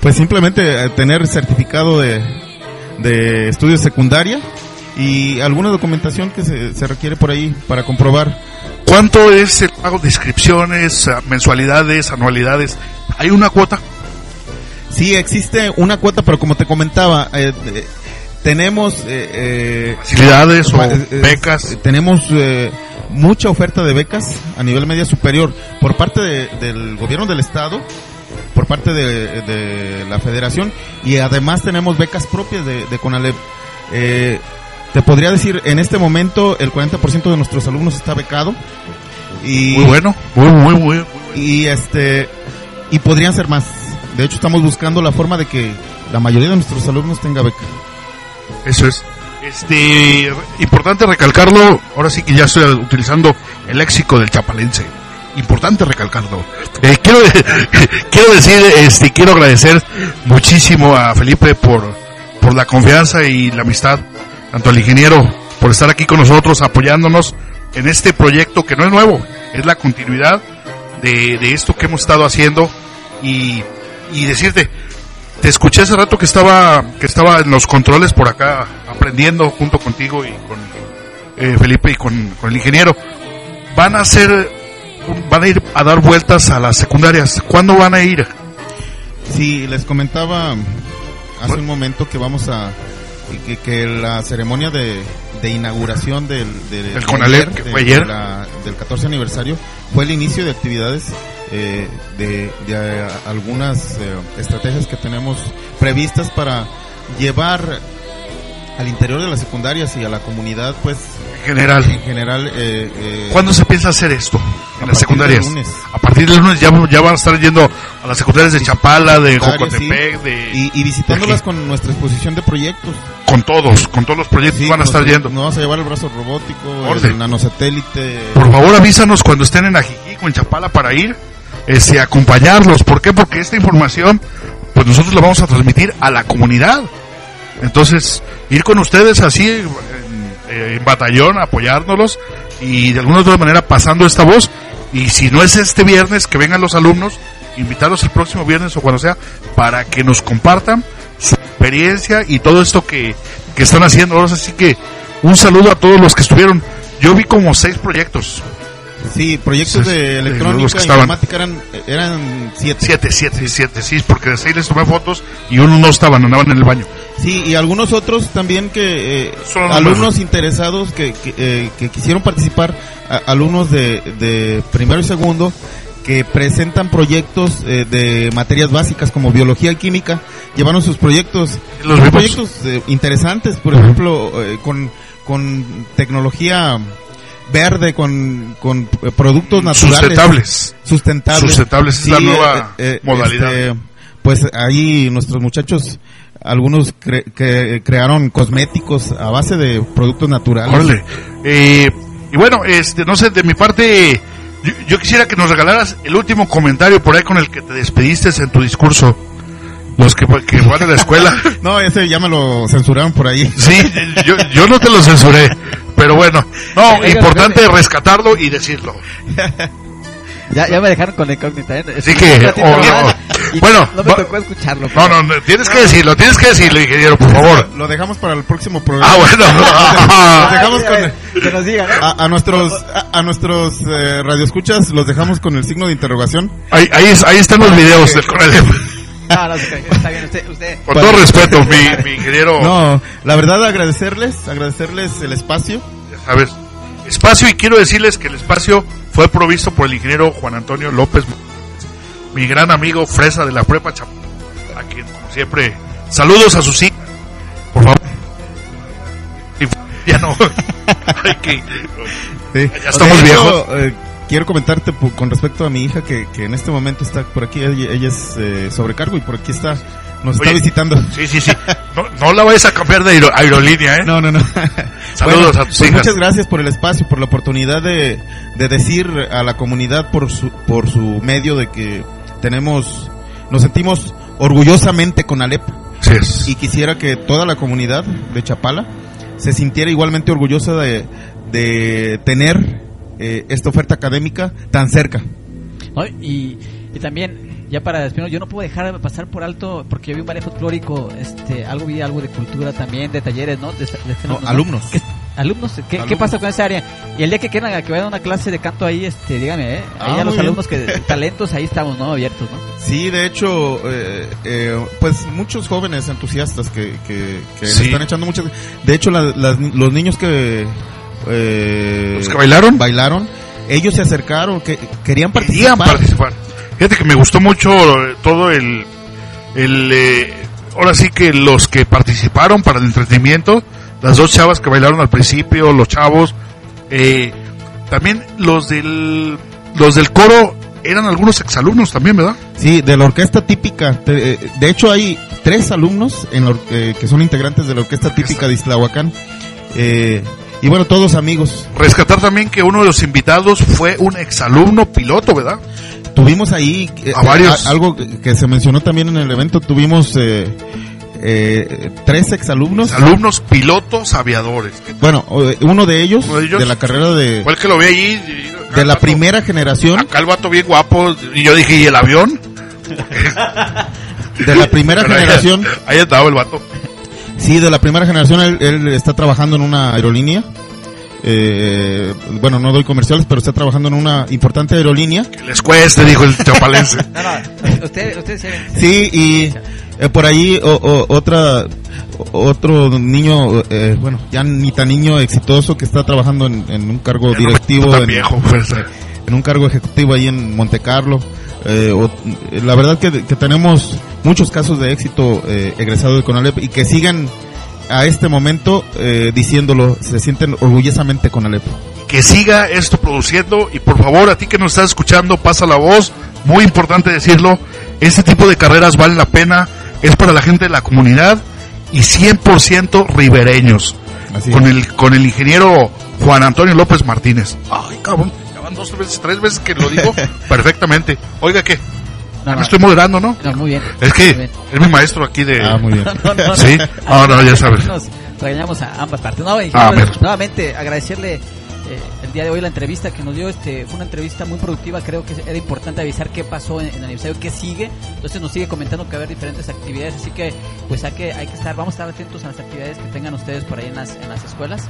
Pues simplemente eh, tener certificado de, de estudios secundaria y alguna documentación que se, se requiere por ahí para comprobar. ¿Cuánto es el pago de inscripciones, mensualidades, anualidades? ¿Hay una cuota? Sí, existe una cuota, pero como te comentaba, eh, eh, tenemos eh, eh, ¿Facilidades o eh, becas? Tenemos eh, mucha oferta de becas a nivel media superior por parte de- del gobierno del estado, por parte de, de la federación y además tenemos becas propias de, de CONALEP. Eh, te podría decir, en este momento el 40% de nuestros alumnos está becado y, Muy bueno, muy, muy, muy. y este y podrían ser más. De hecho, estamos buscando la forma de que la mayoría de nuestros alumnos tenga beca. Eso es. Este, importante recalcarlo, ahora sí que ya estoy utilizando el léxico del chapalense. Importante recalcarlo. Eh, quiero, quiero decir, este, quiero agradecer muchísimo a Felipe por, por la confianza y la amistad, tanto al ingeniero por estar aquí con nosotros apoyándonos en este proyecto que no es nuevo, es la continuidad de, de esto que hemos estado haciendo y, y decirte, te escuché hace rato que estaba que estaba en los controles por acá aprendiendo junto contigo y con eh, Felipe y con, con el ingeniero. Van a hacer van a ir a dar vueltas a las secundarias. ¿Cuándo van a ir? Sí, les comentaba hace un momento que vamos a que, que la ceremonia de, de inauguración del, de- El CONALEP, que de- fue ayer. de la- del 14 aniversario fue el inicio de actividades eh, de, de, eh, algunas eh, estrategias que tenemos previstas para llevar al interior de las secundarias y a la comunidad pues En general. En general, eh, eh, ¿Cuándo se piensa hacer esto? En las secundarias. A partir del lunes ya, ya van a estar yendo a las secundarias de Chapala, de Jocotepec, sí. de, y, y visitándolas con nuestra exposición de proyectos. con todos, con todos los proyectos Sí, van a estar yendo. Nos vamos a llevar el brazo robótico, Orden. el nanosatélite. Por favor avísanos cuando estén en Ajijic o en Chapala para ir, este, a acompañarlos. ¿Por qué? Porque esta información, pues nosotros la vamos a transmitir a la comunidad. Entonces, ir con ustedes así, eh, en batallón, apoyárnoslos y de alguna otra manera pasando esta voz. Y si no es este viernes, que vengan los alumnos, invitarlos el próximo viernes o cuando sea, para que nos compartan su experiencia y todo esto que, que están haciendo. Ahora así que un saludo a todos los que estuvieron. Yo vi como seis proyectos. Sí, proyectos Sí, de electrónica que estaban. informática eran, eran siete. Siete, siete, siete, sí, porque de seis les tomé fotos y uno no estaban, andaban en el baño. Sí, y algunos otros también que eh, alumnos interesados que, que, eh, que quisieron participar, a- alumnos de, de primero y segundo, que presentan proyectos eh, de materias básicas como biología y química, llevaron sus proyectos, Los proyectos eh, interesantes, por ejemplo, eh, con, con tecnología verde, con, con productos naturales. Sustentables. Sustentables. Sustentables, es la nueva modalidad. este, pues ahí nuestros muchachos, algunos cre- que crearon cosméticos a base de productos naturales. Órale. Eh, y bueno, este, no sé, de mi parte, yo, yo quisiera que nos regalaras el último comentario por ahí con el que te despediste en tu discurso. Los que, que van a la escuela. No, ese ya me lo censuraron por ahí. Sí, yo, yo no te lo censuré. Pero bueno, no, importante rescatarlo y decirlo. Ya, ya me dejaron con la incógnita. ¿eh? Así que, oh. y Bueno, no me tocó escucharlo. No, no, no, tienes que decirlo, tienes que decirlo, ingeniero, por favor. Lo dejamos para el próximo programa. Ah, Los bueno. dejamos Ay, con que nos digan, ¿eh? a, a nuestros a, a nuestros eh, radioescuchas los dejamos con el signo de interrogación. Ahí, ahí, ahí están los videos del. No, no, está bien, usted, usted. Con todo respeto, mi, mi ingeniero. No, la verdad agradecerles, agradecerles el espacio. ya sabes, espacio y quiero decirles que el espacio fue provisto por el ingeniero Juan Antonio López, mi gran amigo fresa de la prepa Chap a quien como siempre saludos a sus hijos, por favor. Ya no, que- Sí. Ya estamos viejos. eh, quiero comentarte con respecto a mi hija que, que en este momento está por aquí, ella, ella es eh, sobrecargo y por aquí está, nos está visitando. sí, sí, sí, no, no la vayas a cambiar de aero- aerolínea, ¿eh? No, no, no. Saludos a tus pues hijas. Muchas gracias por el espacio, por la oportunidad de, de decir a la comunidad por su, por su medio de que tenemos, nos sentimos orgullosamente con Alep Sí es. y quisiera que toda la comunidad de Chapala se sintiera igualmente orgullosa de, de tener eh, esta oferta académica tan cerca. Y, y también, ya para despedirnos, yo no puedo dejar de pasar por alto, porque yo vi un ballet folclórico, este, algo vi algo de cultura también, de talleres, ¿no? De, de fenómenos, alumnos. ¿Qué, alumnos, ¿qué, ¿qué pasa con esa área? Y el día que quieran que vayan a una clase de canto ahí, este, dígame, ¿eh? Ahí Ah, a los bien. alumnos que, talentos, ahí estamos, ¿no? Abiertos, ¿no? Sí, de hecho, eh, eh, pues muchos jóvenes entusiastas que, que, que le están echando muchas... De hecho, la- las- los niños que... eh, ¿Los que bailaron? Bailaron, ellos se acercaron, que querían Querían participar. Fíjate que me gustó mucho todo el, el eh, ahora sí que los que participaron para el entretenimiento, las dos chavas que bailaron al principio, los chavos, eh, también los del, los del coro eran algunos exalumnos también, ¿verdad? Sí, de la orquesta típica. Eh, De hecho, hay tres alumnos en la eh, que son integrantes de la orquesta típica de Islahuacán. Eh, y bueno, todos amigos. Rescatar también que uno de los invitados fue un exalumno piloto, ¿verdad? Tuvimos ahí eh, A varios. a- algo que se mencionó también en el evento. Tuvimos eh, eh, tres exalumnos. Alumnos pilotos aviadores. Bueno, uno de ellos, Uno de ellos. de la carrera de, el que lo vi allí. de la primera generación, Acá el vato bien guapo. Y yo dije, ¿y el avión? de la primera Pero ahí- generación, Ahí estaba el vato. sí, de la primera generación, él, él está trabajando en una aerolínea. Eh, bueno, no doy comerciales, pero está trabajando en una importante aerolínea. Que les cueste, dijo el chapalense. No, no, usted, usted se Sí, y eh, por ahí o- o- otra otro niño, eh, bueno, ya ni tan niño exitoso que está trabajando en, en un cargo Ya directivo, tan en, viejo, pues. en un cargo ejecutivo ahí en Monte Carlo. Eh, o- eh, la verdad que, que tenemos muchos casos de éxito eh, egresado de Conalep y que siguen a este momento eh, diciéndolo, se sienten orgullosamente con Alepo. que siga esto produciendo y por favor a ti que nos estás escuchando pasa la voz, muy importante decirlo, este tipo de carreras vale la pena, es para la gente de la comunidad y 100% ribereños, Así con es. el con el ingeniero Juan Antonio López Martínez. Ay, cabrón, ya van dos veces, tres veces que lo digo perfectamente. Oiga, ¿qué? No, estoy moderando, ¿no? no, muy bien. Es que bien. es mi maestro aquí de... Ah, muy bien. No, no, no. Sí, ah, no, ya sabes. Nos regañamos a ambas partes. No, y Ah, pues, nuevamente agradecerle eh, el día de hoy la entrevista que nos dio. Este fue una entrevista muy productiva. Creo que era importante avisar qué pasó en, en el aniversario, qué sigue. Entonces nos sigue comentando que va a haber diferentes actividades. Así que pues hay que hay que estar, vamos a estar atentos a las actividades que tengan ustedes por ahí en las en las escuelas,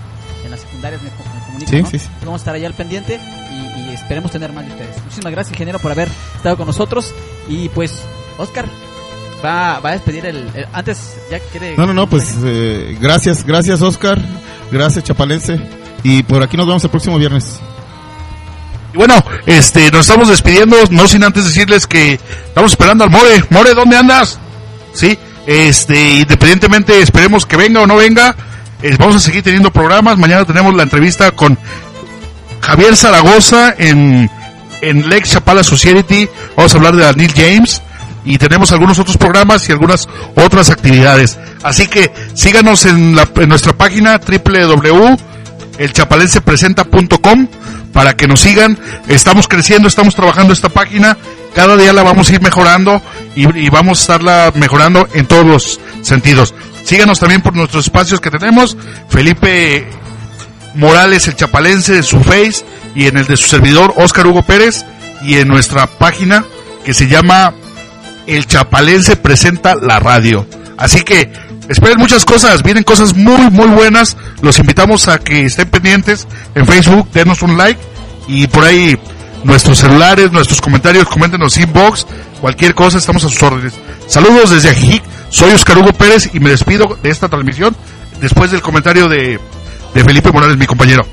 en las secundarias me, me comunico, Sí, ¿no? sí, sí. Vamos a estar ahí al pendiente y, y esperemos tener más de ustedes. Muchísimas gracias ingeniero por haber estado con nosotros y pues Oscar va, va a despedir el, el- antes ya quiere No, no, no, pues eh, gracias, gracias Oscar, gracias Chapalense. Y por aquí nos vemos el próximo viernes. Y bueno, este, nos estamos despidiendo, no sin antes decirles que estamos esperando al More. More, ¿dónde andas? Sí, este, independientemente, esperemos que venga o no venga, eh, vamos a seguir teniendo programas. Mañana tenemos la entrevista con Javier Zaragoza en, en Lex Chapala Society. Vamos a hablar de Neil James. Y tenemos algunos otros programas y algunas otras actividades. Así que síganos en, la, en nuestra página www.elchapalensepresenta.com para que nos sigan. Estamos creciendo, estamos trabajando esta página. Cada día la vamos a ir mejorando y, vamos a estarla mejorando en todos los sentidos. Síganos también por nuestros espacios que tenemos. Felipe Morales, el chapalense, en su face y en el de su servidor, Oscar Hugo Pérez, y en nuestra página que se llama El Chapalense Presenta la Radio. Así que esperen muchas cosas, vienen cosas muy, muy buenas. Los invitamos a que estén pendientes en Facebook, denos un like y por ahí nuestros celulares, nuestros comentarios, coméntenos inbox, cualquier cosa, estamos a sus órdenes. Saludos desde Ajijic, soy Oscar Hugo Pérez y me despido de esta transmisión después del comentario de, de Felipe Morales, mi compañero.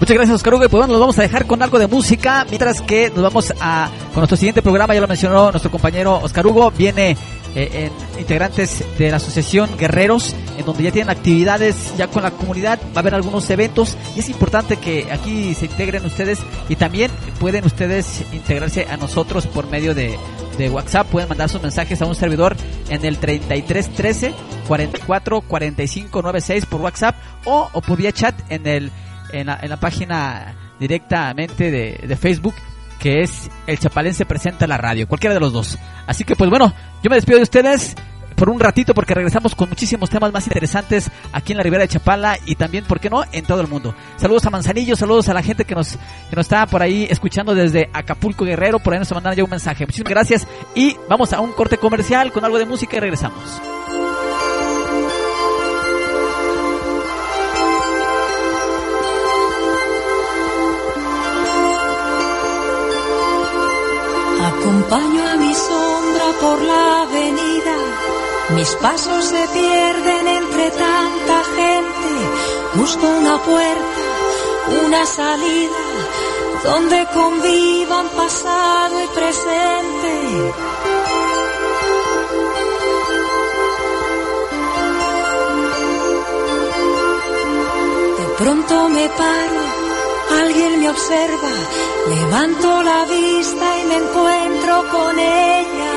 Muchas gracias, Oscar Hugo. Pues bueno, nos vamos a dejar con algo de música, mientras que nos vamos a con nuestro siguiente programa, ya lo mencionó nuestro compañero Oscar Hugo, viene eh, en integrantes de la asociación Guerreros, en donde ya tienen actividades ya con la comunidad, va a haber algunos eventos y es importante que aquí se integren ustedes y también pueden ustedes integrarse a nosotros por medio de, WhatsApp, pueden mandar sus mensajes a un servidor en el 3313 44 45 96 por WhatsApp o, por vía chat en el en la, en la página directamente de Facebook que es El Chapalense Presenta la Radio, cualquiera de los dos. Así que pues bueno, yo me despido de ustedes por un ratito porque regresamos con muchísimos temas más interesantes aquí en la Ribera de Chapala y también, ¿por qué no?, en todo el mundo. Saludos a Manzanillo, saludos a la gente que nos, que nos está por ahí escuchando desde Acapulco Guerrero, por ahí nos mandaron ya un mensaje. Muchísimas gracias y vamos a un corte comercial con algo de música y regresamos. Acompaño a mi sombra por la avenida, mis pasos se pierden entre tanta gente. Busco una puerta, una salida, donde convivan pasado y presente. De pronto me paro, alguien me observa, levanto la vista y me encuentro con ella.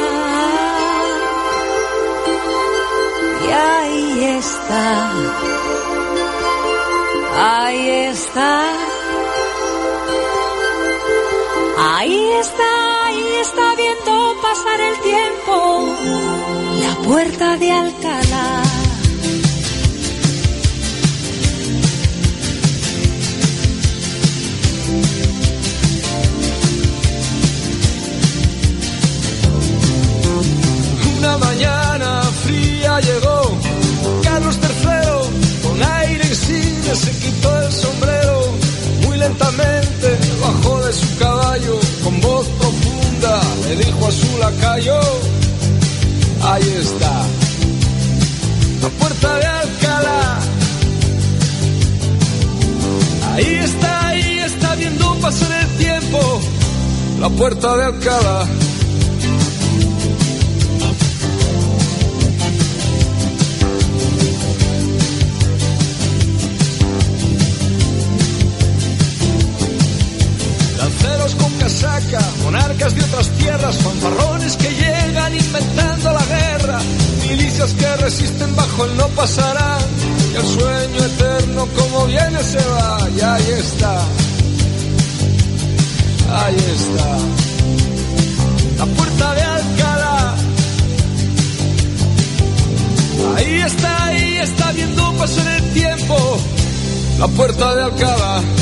Y ahí está, ahí está, ahí está, ahí está viendo pasar el tiempo, la puerta de Alcalá. Lacayo ahí está. La puerta de Alcalá. Ahí está ahí está viendo pasar el tiempo. La puerta de Alcalá como viene se va. Y ahí está, ahí está, la puerta de Alcalá, ahí está, ahí está viendo pasar el tiempo, la puerta de Alcalá.